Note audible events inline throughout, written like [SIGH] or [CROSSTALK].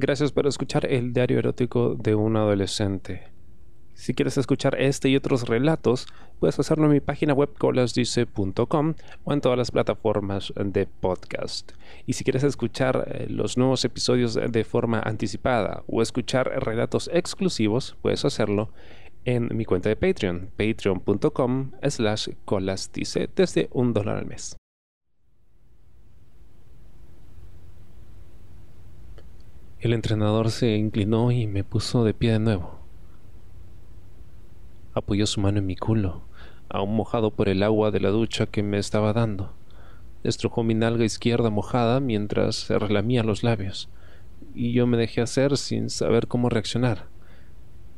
Gracias por escuchar el diario erótico de un adolescente. Si quieres escuchar este y otros relatos, puedes hacerlo en mi página web colasdice.com o en todas las plataformas de podcast. Y si quieres escuchar eh, los nuevos episodios de forma anticipada o escuchar relatos exclusivos, puedes hacerlo en mi cuenta de Patreon, patreon.com slash colasdice desde un dólar al mes. El entrenador se inclinó y me puso de pie de nuevo. Apoyó su mano en mi culo, aún mojado por el agua de la ducha que me estaba dando. Estrujó mi nalga izquierda mojada mientras se relamía los labios, y yo me dejé hacer sin saber cómo reaccionar,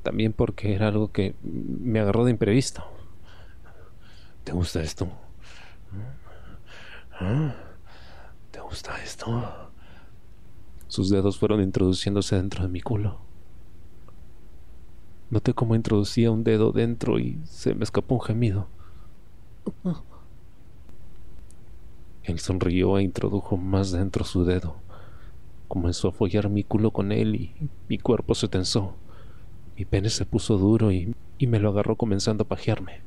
también porque era algo que me agarró de imprevisto. ¿Te gusta esto? ¿Ah? ¿Te gusta esto? Sus dedos fueron introduciéndose dentro de mi culo. Noté cómo introducía un dedo dentro y se me escapó un gemido. Él sonrió e introdujo más dentro su dedo. Comenzó a follar mi culo con él y mi cuerpo se tensó. Mi pene se puso duro y, y me lo agarró comenzando a pajearme.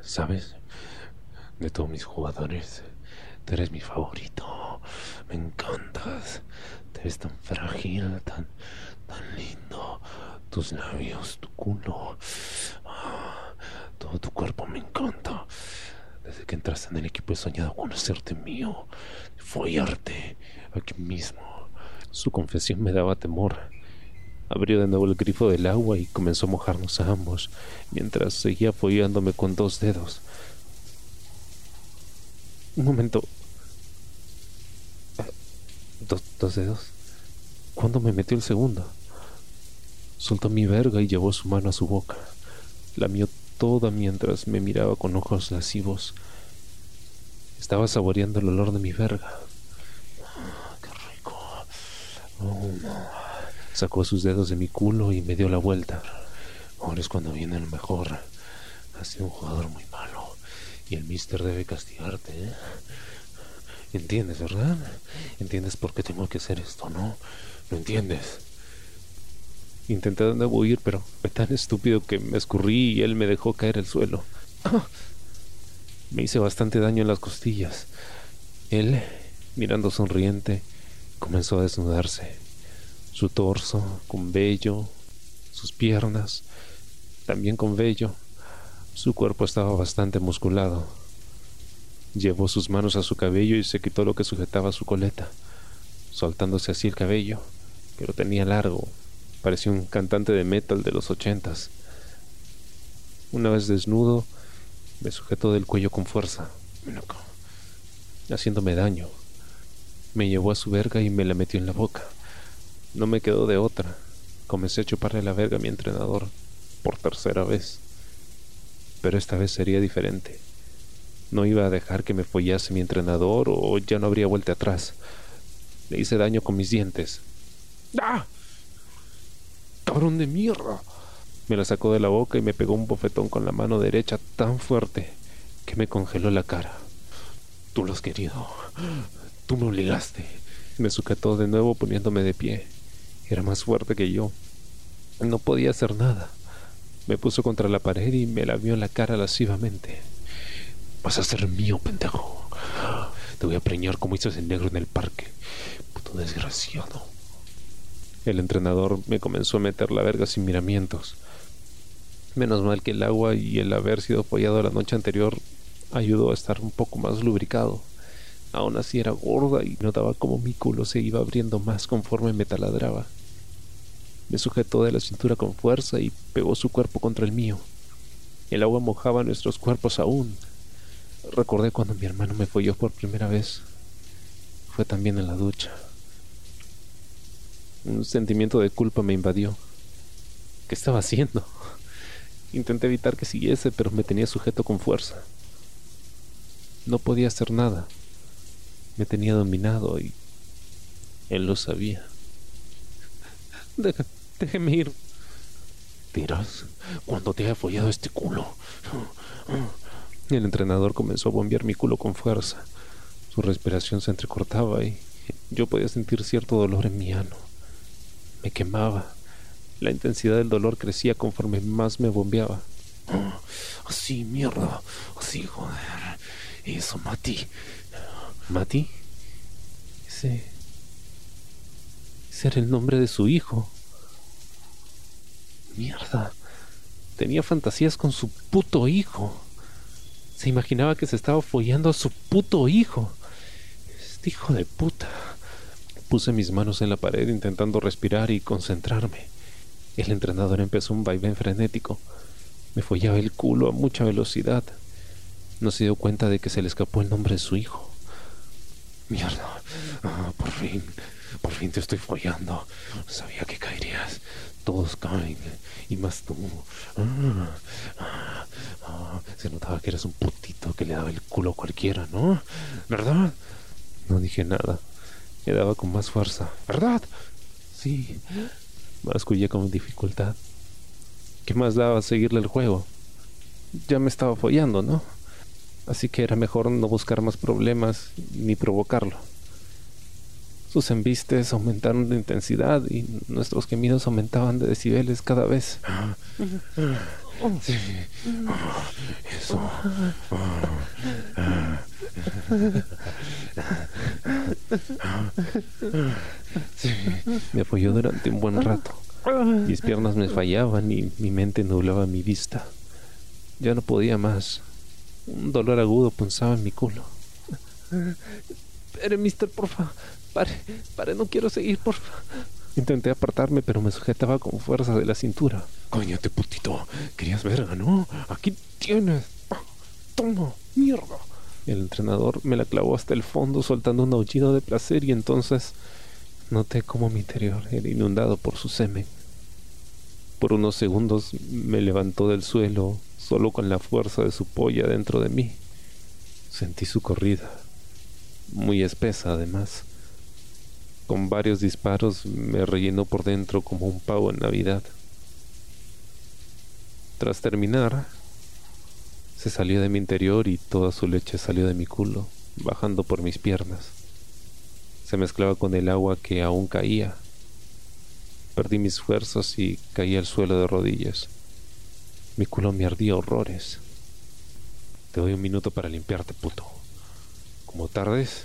¿Sabes? De todos mis jugadores, tú eres mi favorito. Me encantas. Te ves tan frágil, tan, tan lindo tus labios, tu culo, ah, todo tu cuerpo me encanta. Desde que entraste en el equipo he soñado con hacerte mío, follarte aquí mismo. Su confesión me daba temor. Abrió de nuevo el grifo del agua y comenzó a mojarnos a ambos, mientras seguía follándome con dos dedos. Un momento. ¿Dos, dos dedos? ¿Cuándo me metió el segundo? Soltó mi verga y llevó su mano a su boca. La mió toda mientras me miraba con ojos lascivos. Estaba saboreando el olor de mi verga. ¡Qué rico! Oh, Sacó sus dedos de mi culo y me dio la vuelta. Ahora es cuando viene lo mejor. Has sido un jugador muy malo y el mister debe castigarte. ¿eh? ¿Entiendes, verdad? ¿Entiendes por qué tengo que hacer esto, no? ¿Lo entiendes? Intenté de huir, pero fue tan estúpido que me escurrí y él me dejó caer al suelo. Me hice bastante daño en las costillas. Él, mirando sonriente, comenzó a desnudarse. Su torso con vello, sus piernas también con vello. Su cuerpo estaba bastante musculado. Llevó sus manos a su cabello y se quitó lo que sujetaba su coleta, soltándose así el cabello, que lo tenía largo, Parecía un cantante de metal de los ochentas. Una vez desnudo, me sujetó del cuello con fuerza, haciéndome daño. Me llevó a su verga y me la metió en la boca. No me quedó de otra. Comencé a chuparle la verga a mi entrenador por tercera vez. Pero esta vez sería diferente. No iba a dejar que me follase mi entrenador o ya no habría vuelta atrás. Le hice daño con mis dientes. ¡Ah! cabrón de mierda. Me la sacó de la boca y me pegó un bofetón con la mano derecha tan fuerte que me congeló la cara. Tú lo has querido. Tú me obligaste. Me sujetó de nuevo poniéndome de pie. Era más fuerte que yo. No podía hacer nada. Me puso contra la pared y me la vio la cara lascivamente. Vas a ser mío, pendejo. Te voy a preñar como hizo ese negro en el parque. Puto desgraciado. El entrenador me comenzó a meter la verga sin miramientos. Menos mal que el agua y el haber sido apoyado la noche anterior ayudó a estar un poco más lubricado. Aún así era gorda y notaba como mi culo se iba abriendo más conforme me taladraba. Me sujetó de la cintura con fuerza y pegó su cuerpo contra el mío. El agua mojaba nuestros cuerpos aún. Recordé cuando mi hermano me folló por primera vez. Fue también en la ducha. Un sentimiento de culpa me invadió. ¿Qué estaba haciendo? [LAUGHS] Intenté evitar que siguiese, pero me tenía sujeto con fuerza. No podía hacer nada. Me tenía dominado y él lo sabía. [LAUGHS] déjeme ir. Tiras cuando te haya follado este culo. El entrenador comenzó a bombear mi culo con fuerza. Su respiración se entrecortaba y yo podía sentir cierto dolor en mi ano. Me quemaba. La intensidad del dolor crecía conforme más me bombeaba. así, mierda. Así, joder. Eso, Mati. ¿Mati? Ese. Ese era el nombre de su hijo. Mierda. Tenía fantasías con su puto hijo. Se imaginaba que se estaba follando a su puto hijo. Este hijo de puta. Puse mis manos en la pared intentando respirar y concentrarme. El entrenador empezó un vaivén frenético. Me follaba el culo a mucha velocidad. No se dio cuenta de que se le escapó el nombre de su hijo. Mierda. Ah, por fin. Por fin te estoy follando. Sabía que caerías. Todos caen. Y más tú. Ah, ah, ah, se notaba que eras un putito que le daba el culo a cualquiera, ¿no? ¿Verdad? No dije nada. Le daba con más fuerza. ¿Verdad? Sí. Mascullé con dificultad. ¿Qué más daba seguirle el juego? Ya me estaba follando, ¿no? Así que era mejor no buscar más problemas ni provocarlo. Sus embistes aumentaron de intensidad y nuestros gemidos aumentaban de decibeles cada vez. Sí. Eso. Sí. Me apoyó durante un buen rato. Mis piernas me fallaban y mi mente nublaba mi vista. Ya no podía más. Un dolor agudo punzaba en mi culo. Espere, mister, porfa. Pare, pare, no quiero seguir, porfa. Intenté apartarme, pero me sujetaba con fuerza de la cintura. Coñate, putito. Querías verga, ¿no? Aquí tienes. Toma, mierda. El entrenador me la clavó hasta el fondo, soltando un aullido de placer, y entonces noté cómo mi interior era inundado por su semen. Por unos segundos me levantó del suelo, solo con la fuerza de su polla dentro de mí. Sentí su corrida, muy espesa además. Con varios disparos me rellenó por dentro como un pavo en Navidad. Tras terminar, se salió de mi interior y toda su leche salió de mi culo, bajando por mis piernas. Se mezclaba con el agua que aún caía. Perdí mis fuerzas y caí al suelo de rodillas. Mi culo me ardía horrores. Te doy un minuto para limpiarte, puto. Como tardes,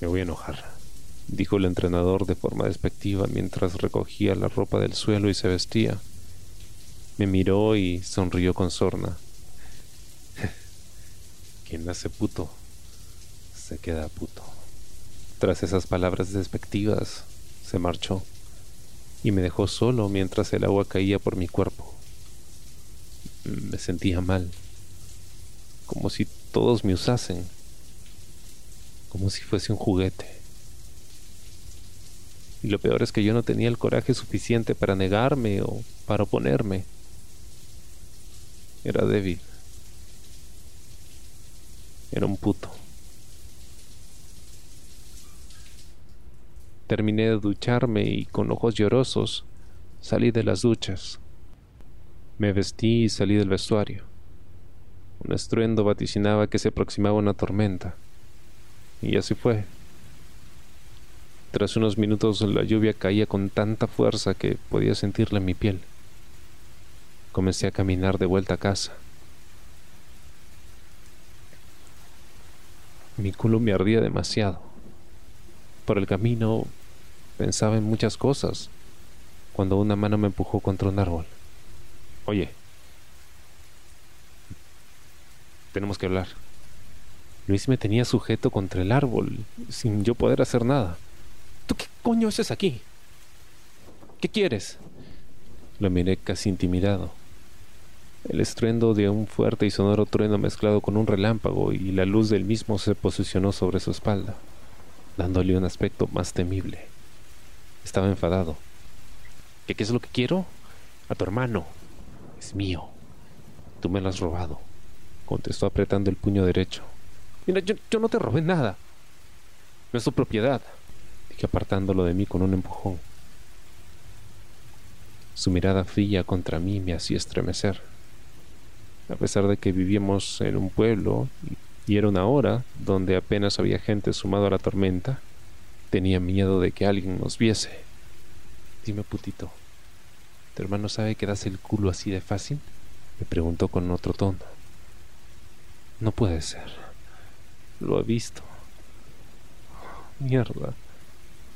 me voy a enojar dijo el entrenador de forma despectiva mientras recogía la ropa del suelo y se vestía. Me miró y sonrió con sorna. [LAUGHS] Quien nace puto, se queda puto. Tras esas palabras despectivas, se marchó y me dejó solo mientras el agua caía por mi cuerpo. Me sentía mal, como si todos me usasen, como si fuese un juguete. Y lo peor es que yo no tenía el coraje suficiente para negarme o para oponerme. Era débil. Era un puto. Terminé de ducharme y con ojos llorosos salí de las duchas. Me vestí y salí del vestuario. Un estruendo vaticinaba que se aproximaba una tormenta. Y así fue. Tras unos minutos la lluvia caía con tanta fuerza que podía sentirla en mi piel. Comencé a caminar de vuelta a casa. Mi culo me ardía demasiado. Por el camino pensaba en muchas cosas cuando una mano me empujó contra un árbol. Oye, tenemos que hablar. Luis me tenía sujeto contra el árbol sin yo poder hacer nada. ¿Tú qué coño haces aquí? ¿Qué quieres? Lo miré casi intimidado. El estruendo de un fuerte y sonoro trueno mezclado con un relámpago y la luz del mismo se posicionó sobre su espalda, dándole un aspecto más temible. Estaba enfadado. ¿Qué, qué es lo que quiero? A tu hermano. Es mío. Tú me lo has robado, contestó apretando el puño derecho. Mira, yo, yo no te robé nada. No es tu propiedad apartándolo de mí con un empujón. Su mirada fría contra mí me hacía estremecer. A pesar de que vivíamos en un pueblo y era una hora donde apenas había gente sumado a la tormenta, Tenía miedo de que alguien nos viese. Dime, putito, ¿tu hermano sabe que das el culo así de fácil? Me preguntó con otro tono. No puede ser. Lo he visto. Mierda.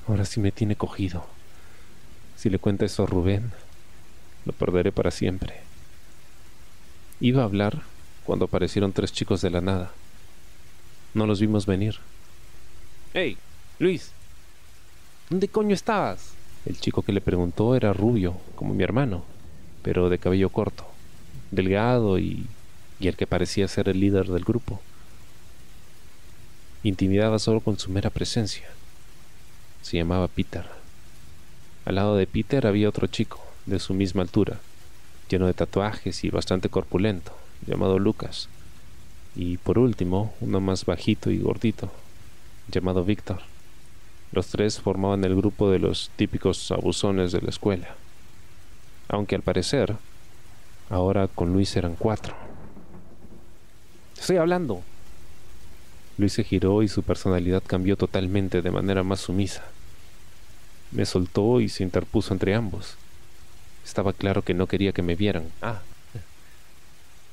Ahora sí me tiene cogido. Si le cuenta eso a Rubén, lo perderé para siempre. Iba a hablar cuando aparecieron tres chicos de la nada. No los vimos venir. ¡Hey, Luis! ¿Dónde coño estabas? El chico que le preguntó era rubio, como mi hermano, pero de cabello corto, delgado y, y el que parecía ser el líder del grupo. Intimidaba solo con su mera presencia. Se llamaba Peter. Al lado de Peter había otro chico, de su misma altura, lleno de tatuajes y bastante corpulento, llamado Lucas. Y por último, uno más bajito y gordito, llamado Víctor. Los tres formaban el grupo de los típicos abusones de la escuela. Aunque al parecer, ahora con Luis eran cuatro. Estoy hablando. Luis se giró y su personalidad cambió totalmente de manera más sumisa. Me soltó y se interpuso entre ambos. Estaba claro que no quería que me vieran. Ah.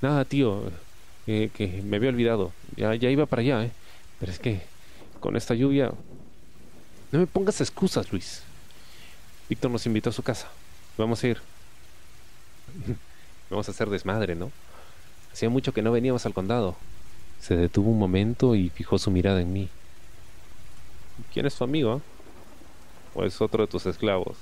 Nada, tío. que me había olvidado. Ya, ya iba para allá, ¿eh? Pero es que con esta lluvia... No me pongas excusas, Luis. Víctor nos invitó a su casa. Vamos a ir. [LAUGHS] Vamos a hacer desmadre, ¿no? Hacía mucho que no veníamos al condado. Se detuvo un momento y fijó su mirada en mí. ¿Quién es tu amigo? ¿O es otro de tus esclavos?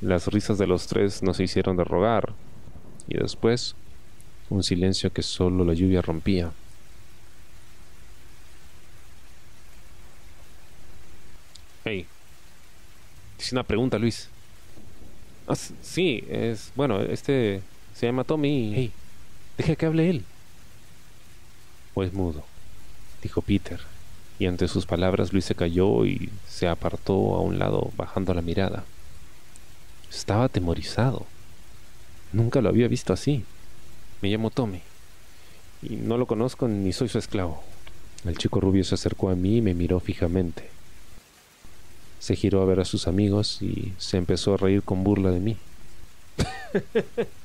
Las risas de los tres nos hicieron de rogar, y después un silencio que solo la lluvia rompía. Hey, hice una pregunta, Luis. Ah, sí, es. Bueno, este se llama Tommy. Hey, deja que hable él. Pues mudo, dijo Peter, y ante sus palabras Luis se cayó y se apartó a un lado bajando la mirada. Estaba atemorizado. Nunca lo había visto así. Me llamo Tommy. Y no lo conozco ni soy su esclavo. El chico rubio se acercó a mí y me miró fijamente. Se giró a ver a sus amigos y se empezó a reír con burla de mí. [LAUGHS]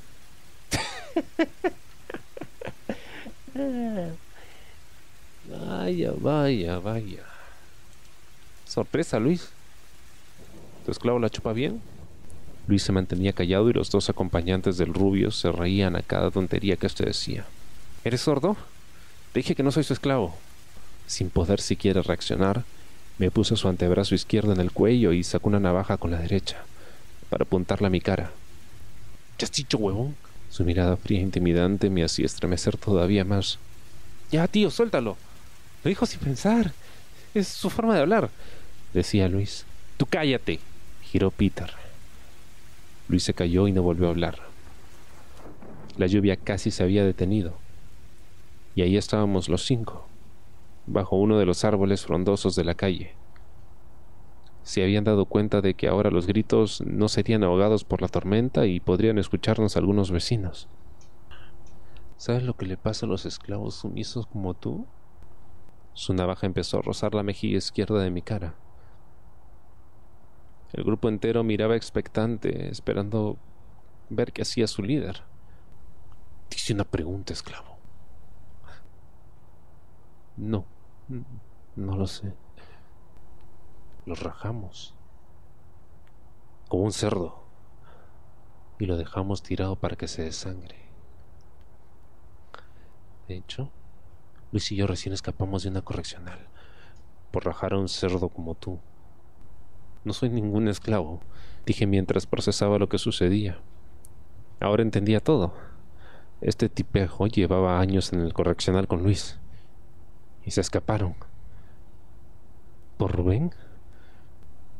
vaya, vaya, vaya. Sorpresa, Luis. ¿Tu esclavo la chupa bien? Luis se mantenía callado y los dos acompañantes del rubio se reían a cada tontería que éste decía. ¿Eres sordo? Te dije que no soy su esclavo. Sin poder siquiera reaccionar, me puso su antebrazo izquierdo en el cuello y sacó una navaja con la derecha, para apuntarla a mi cara. ¿Qué has dicho, huevón? Su mirada fría e intimidante me hacía estremecer todavía más. Ya, tío, suéltalo. Lo dijo sin pensar. Es su forma de hablar, decía Luis. Tú cállate, giró Peter. Luis se cayó y no volvió a hablar. La lluvia casi se había detenido. Y ahí estábamos los cinco, bajo uno de los árboles frondosos de la calle. Se habían dado cuenta de que ahora los gritos no serían ahogados por la tormenta y podrían escucharnos algunos vecinos. ¿Sabes lo que le pasa a los esclavos sumisos como tú? Su navaja empezó a rozar la mejilla izquierda de mi cara. El grupo entero miraba expectante, esperando ver qué hacía su líder. Dice una pregunta, esclavo. No, no lo sé. Los rajamos. Como un cerdo. Y lo dejamos tirado para que se desangre. De hecho, Luis y yo recién escapamos de una correccional por rajar a un cerdo como tú. No soy ningún esclavo, dije mientras procesaba lo que sucedía. Ahora entendía todo. Este tipejo llevaba años en el correccional con Luis. Y se escaparon. ¿Por Rubén?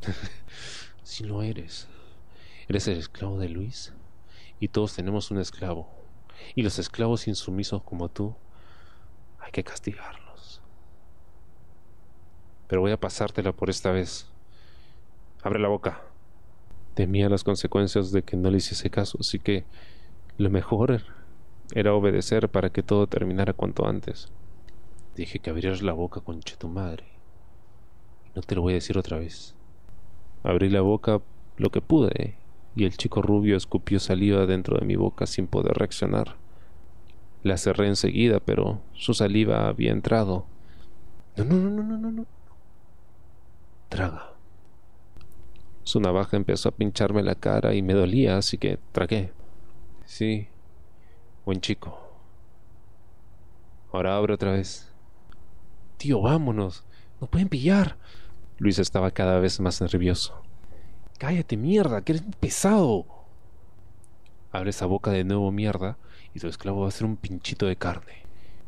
[LAUGHS] si lo eres. Eres el esclavo de Luis. Y todos tenemos un esclavo. Y los esclavos insumisos como tú, hay que castigarlos. Pero voy a pasártela por esta vez. Abre la boca. Temía las consecuencias de que no le hiciese caso, así que lo mejor era obedecer para que todo terminara cuanto antes. Dije que abrieras la boca, concha tu madre. No te lo voy a decir otra vez. Abrí la boca lo que pude y el chico rubio escupió saliva dentro de mi boca sin poder reaccionar. La cerré enseguida, pero su saliva había entrado. No, no, no, no, no, no. Traga. Su navaja empezó a pincharme la cara y me dolía, así que tragué. Sí, buen chico. Ahora abre otra vez. Tío, vámonos. Nos pueden pillar. Luis estaba cada vez más nervioso. Cállate, mierda, que eres pesado. Abre esa boca de nuevo, mierda, y tu esclavo va a ser un pinchito de carne.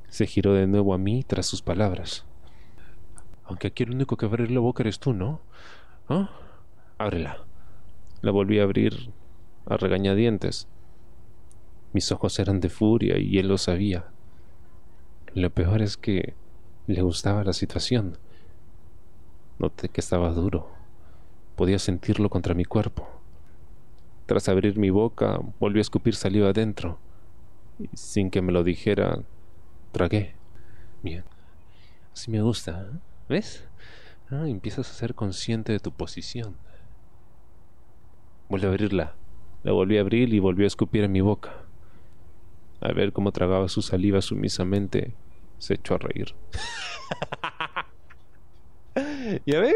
Se giró de nuevo a mí tras sus palabras. Aunque aquí el único que abre la boca eres tú, ¿no? ¿Ah? Ábrela. La volví a abrir a regañadientes. Mis ojos eran de furia y él lo sabía. Lo peor es que le gustaba la situación. Noté que estaba duro. Podía sentirlo contra mi cuerpo. Tras abrir mi boca, volví a escupir saliva adentro. Y sin que me lo dijera, tragué. Bien. Así me gusta. ¿eh? ¿Ves? Ah, empiezas a ser consciente de tu posición. Volví a abrirla. La volví a abrir y volvió a escupir en mi boca. A ver cómo tragaba su saliva sumisamente, se echó a reír. [LAUGHS] ¿Ya ven?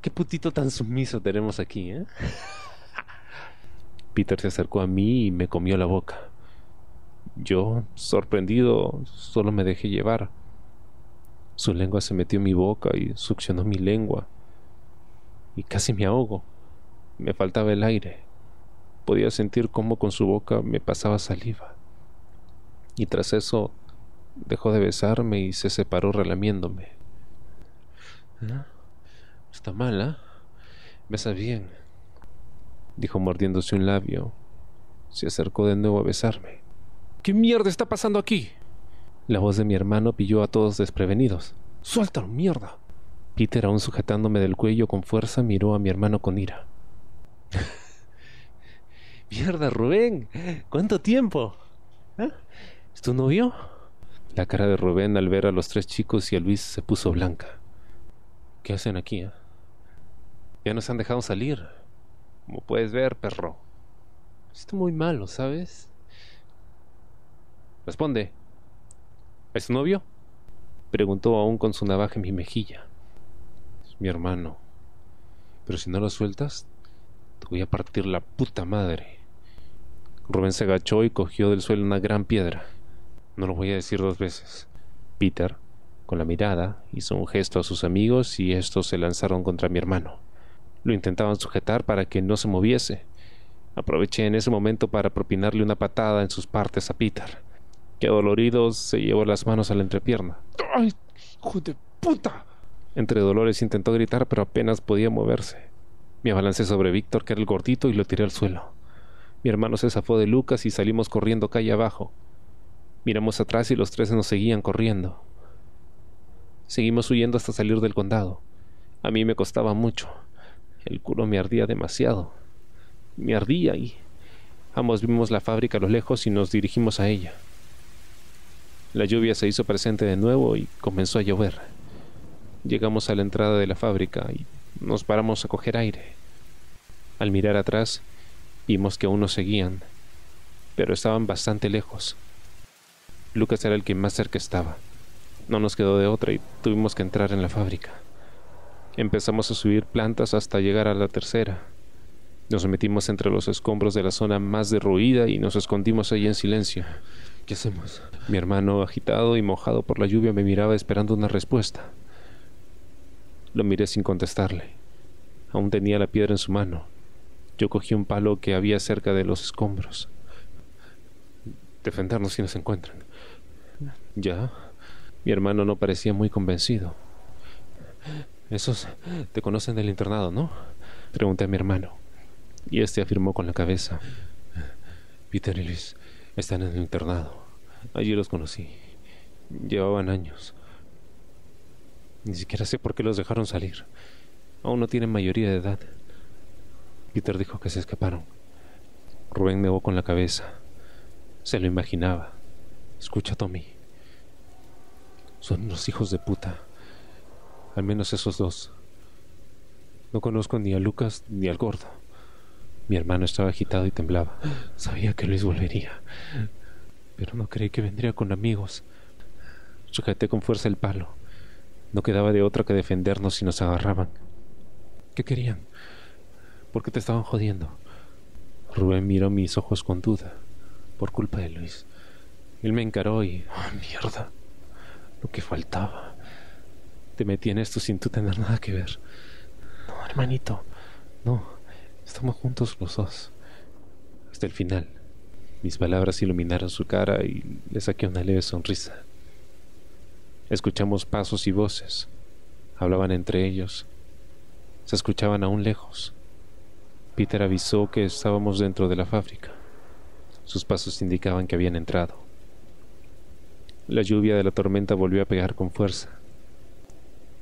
Qué putito tan sumiso tenemos aquí, ¿eh? [LAUGHS] Peter se acercó a mí y me comió la boca. Yo, sorprendido, solo me dejé llevar. Su lengua se metió en mi boca y succionó mi lengua. Y casi me ahogo. Me faltaba el aire. Podía sentir cómo con su boca me pasaba saliva. Y tras eso dejó de besarme y se separó relamiéndome. ¿Ah? Está mala. ¿eh? Besa bien, dijo mordiéndose un labio. Se acercó de nuevo a besarme. ¿Qué mierda está pasando aquí? La voz de mi hermano pilló a todos desprevenidos. ¡Suéltalo, mierda! Peter, aún sujetándome del cuello con fuerza, miró a mi hermano con ira. [LAUGHS] ¡Mierda, Rubén! ¿Cuánto tiempo? ¿Eh? ¿Es tu novio? La cara de Rubén al ver a los tres chicos y a Luis se puso blanca. ¿Qué hacen aquí? Eh? Ya nos han dejado salir. Como puedes ver, perro. Estoy muy malo, ¿sabes? Responde. ¿Es tu novio? Preguntó aún con su navaja en mi mejilla. Es mi hermano. Pero si no lo sueltas, te voy a partir la puta madre. Rubén se agachó y cogió del suelo una gran piedra. No lo voy a decir dos veces. Peter, con la mirada, hizo un gesto a sus amigos y estos se lanzaron contra mi hermano. Lo intentaban sujetar para que no se moviese. Aproveché en ese momento para propinarle una patada en sus partes a Peter, que dolorido se llevó las manos a la entrepierna. ¡Ay, hijo de puta! Entre dolores intentó gritar, pero apenas podía moverse. Me abalancé sobre Víctor, que era el gordito, y lo tiré al suelo. Mi hermano se zafó de Lucas y salimos corriendo calle abajo. Miramos atrás y los tres nos seguían corriendo. Seguimos huyendo hasta salir del condado. A mí me costaba mucho. El culo me ardía demasiado. Me ardía y ambos vimos la fábrica a lo lejos y nos dirigimos a ella. La lluvia se hizo presente de nuevo y comenzó a llover. Llegamos a la entrada de la fábrica y nos paramos a coger aire. Al mirar atrás, vimos que aún nos seguían, pero estaban bastante lejos. Lucas era el que más cerca estaba. No nos quedó de otra y tuvimos que entrar en la fábrica. Empezamos a subir plantas hasta llegar a la tercera. Nos metimos entre los escombros de la zona más derruida y nos escondimos allí en silencio. ¿Qué hacemos? Mi hermano, agitado y mojado por la lluvia, me miraba esperando una respuesta. Lo miré sin contestarle. Aún tenía la piedra en su mano. Yo cogí un palo que había cerca de los escombros. Defendernos si nos encuentran. Ya. Mi hermano no parecía muy convencido. Esos te conocen del internado, ¿no? Pregunté a mi hermano. Y este afirmó con la cabeza. Peter y Luis están en el internado. Allí los conocí. Llevaban años. Ni siquiera sé por qué los dejaron salir. Aún no tienen mayoría de edad. Peter dijo que se escaparon. Rubén negó con la cabeza. Se lo imaginaba. Escucha, Tommy. Son unos hijos de puta. Al menos esos dos. No conozco ni a Lucas ni al gordo. Mi hermano estaba agitado y temblaba. Sabía que Luis volvería. Pero no creí que vendría con amigos. Sujeté con fuerza el palo. No quedaba de otra que defendernos si nos agarraban. ¿Qué querían? ¿Por qué te estaban jodiendo? Rubén miró mis ojos con duda, por culpa de Luis. Él me encaró y... ¡Ah, mierda! Lo que faltaba. Te metí en esto sin tú tener nada que ver. No, hermanito. No. Estamos juntos los dos. Hasta el final. Mis palabras iluminaron su cara y le saqué una leve sonrisa. Escuchamos pasos y voces. Hablaban entre ellos. Se escuchaban aún lejos. Peter avisó que estábamos dentro de la fábrica. Sus pasos indicaban que habían entrado. La lluvia de la tormenta volvió a pegar con fuerza.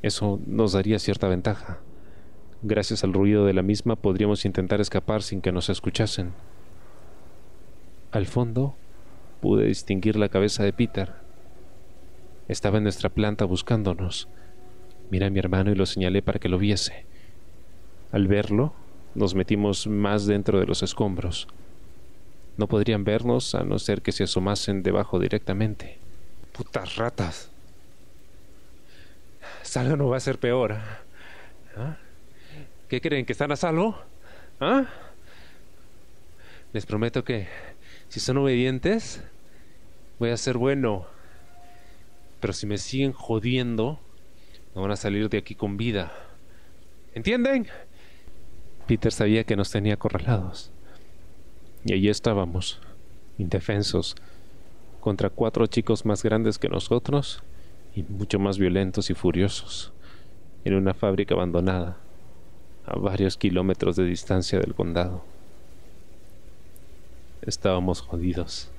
Eso nos daría cierta ventaja. Gracias al ruido de la misma podríamos intentar escapar sin que nos escuchasen. Al fondo pude distinguir la cabeza de Peter. Estaba en nuestra planta buscándonos. Miré a mi hermano y lo señalé para que lo viese. Al verlo, nos metimos más dentro de los escombros. No podrían vernos a no ser que se asomasen debajo directamente. Putas ratas. Salgo no va a ser peor. ¿Ah? ¿Qué creen? ¿Que están a salvo? ¿Ah? Les prometo que si son obedientes, voy a ser bueno. Pero si me siguen jodiendo, no van a salir de aquí con vida. ¿Entienden? Peter sabía que nos tenía acorralados. Y allí estábamos, indefensos, contra cuatro chicos más grandes que nosotros y mucho más violentos y furiosos, en una fábrica abandonada, a varios kilómetros de distancia del condado. Estábamos jodidos.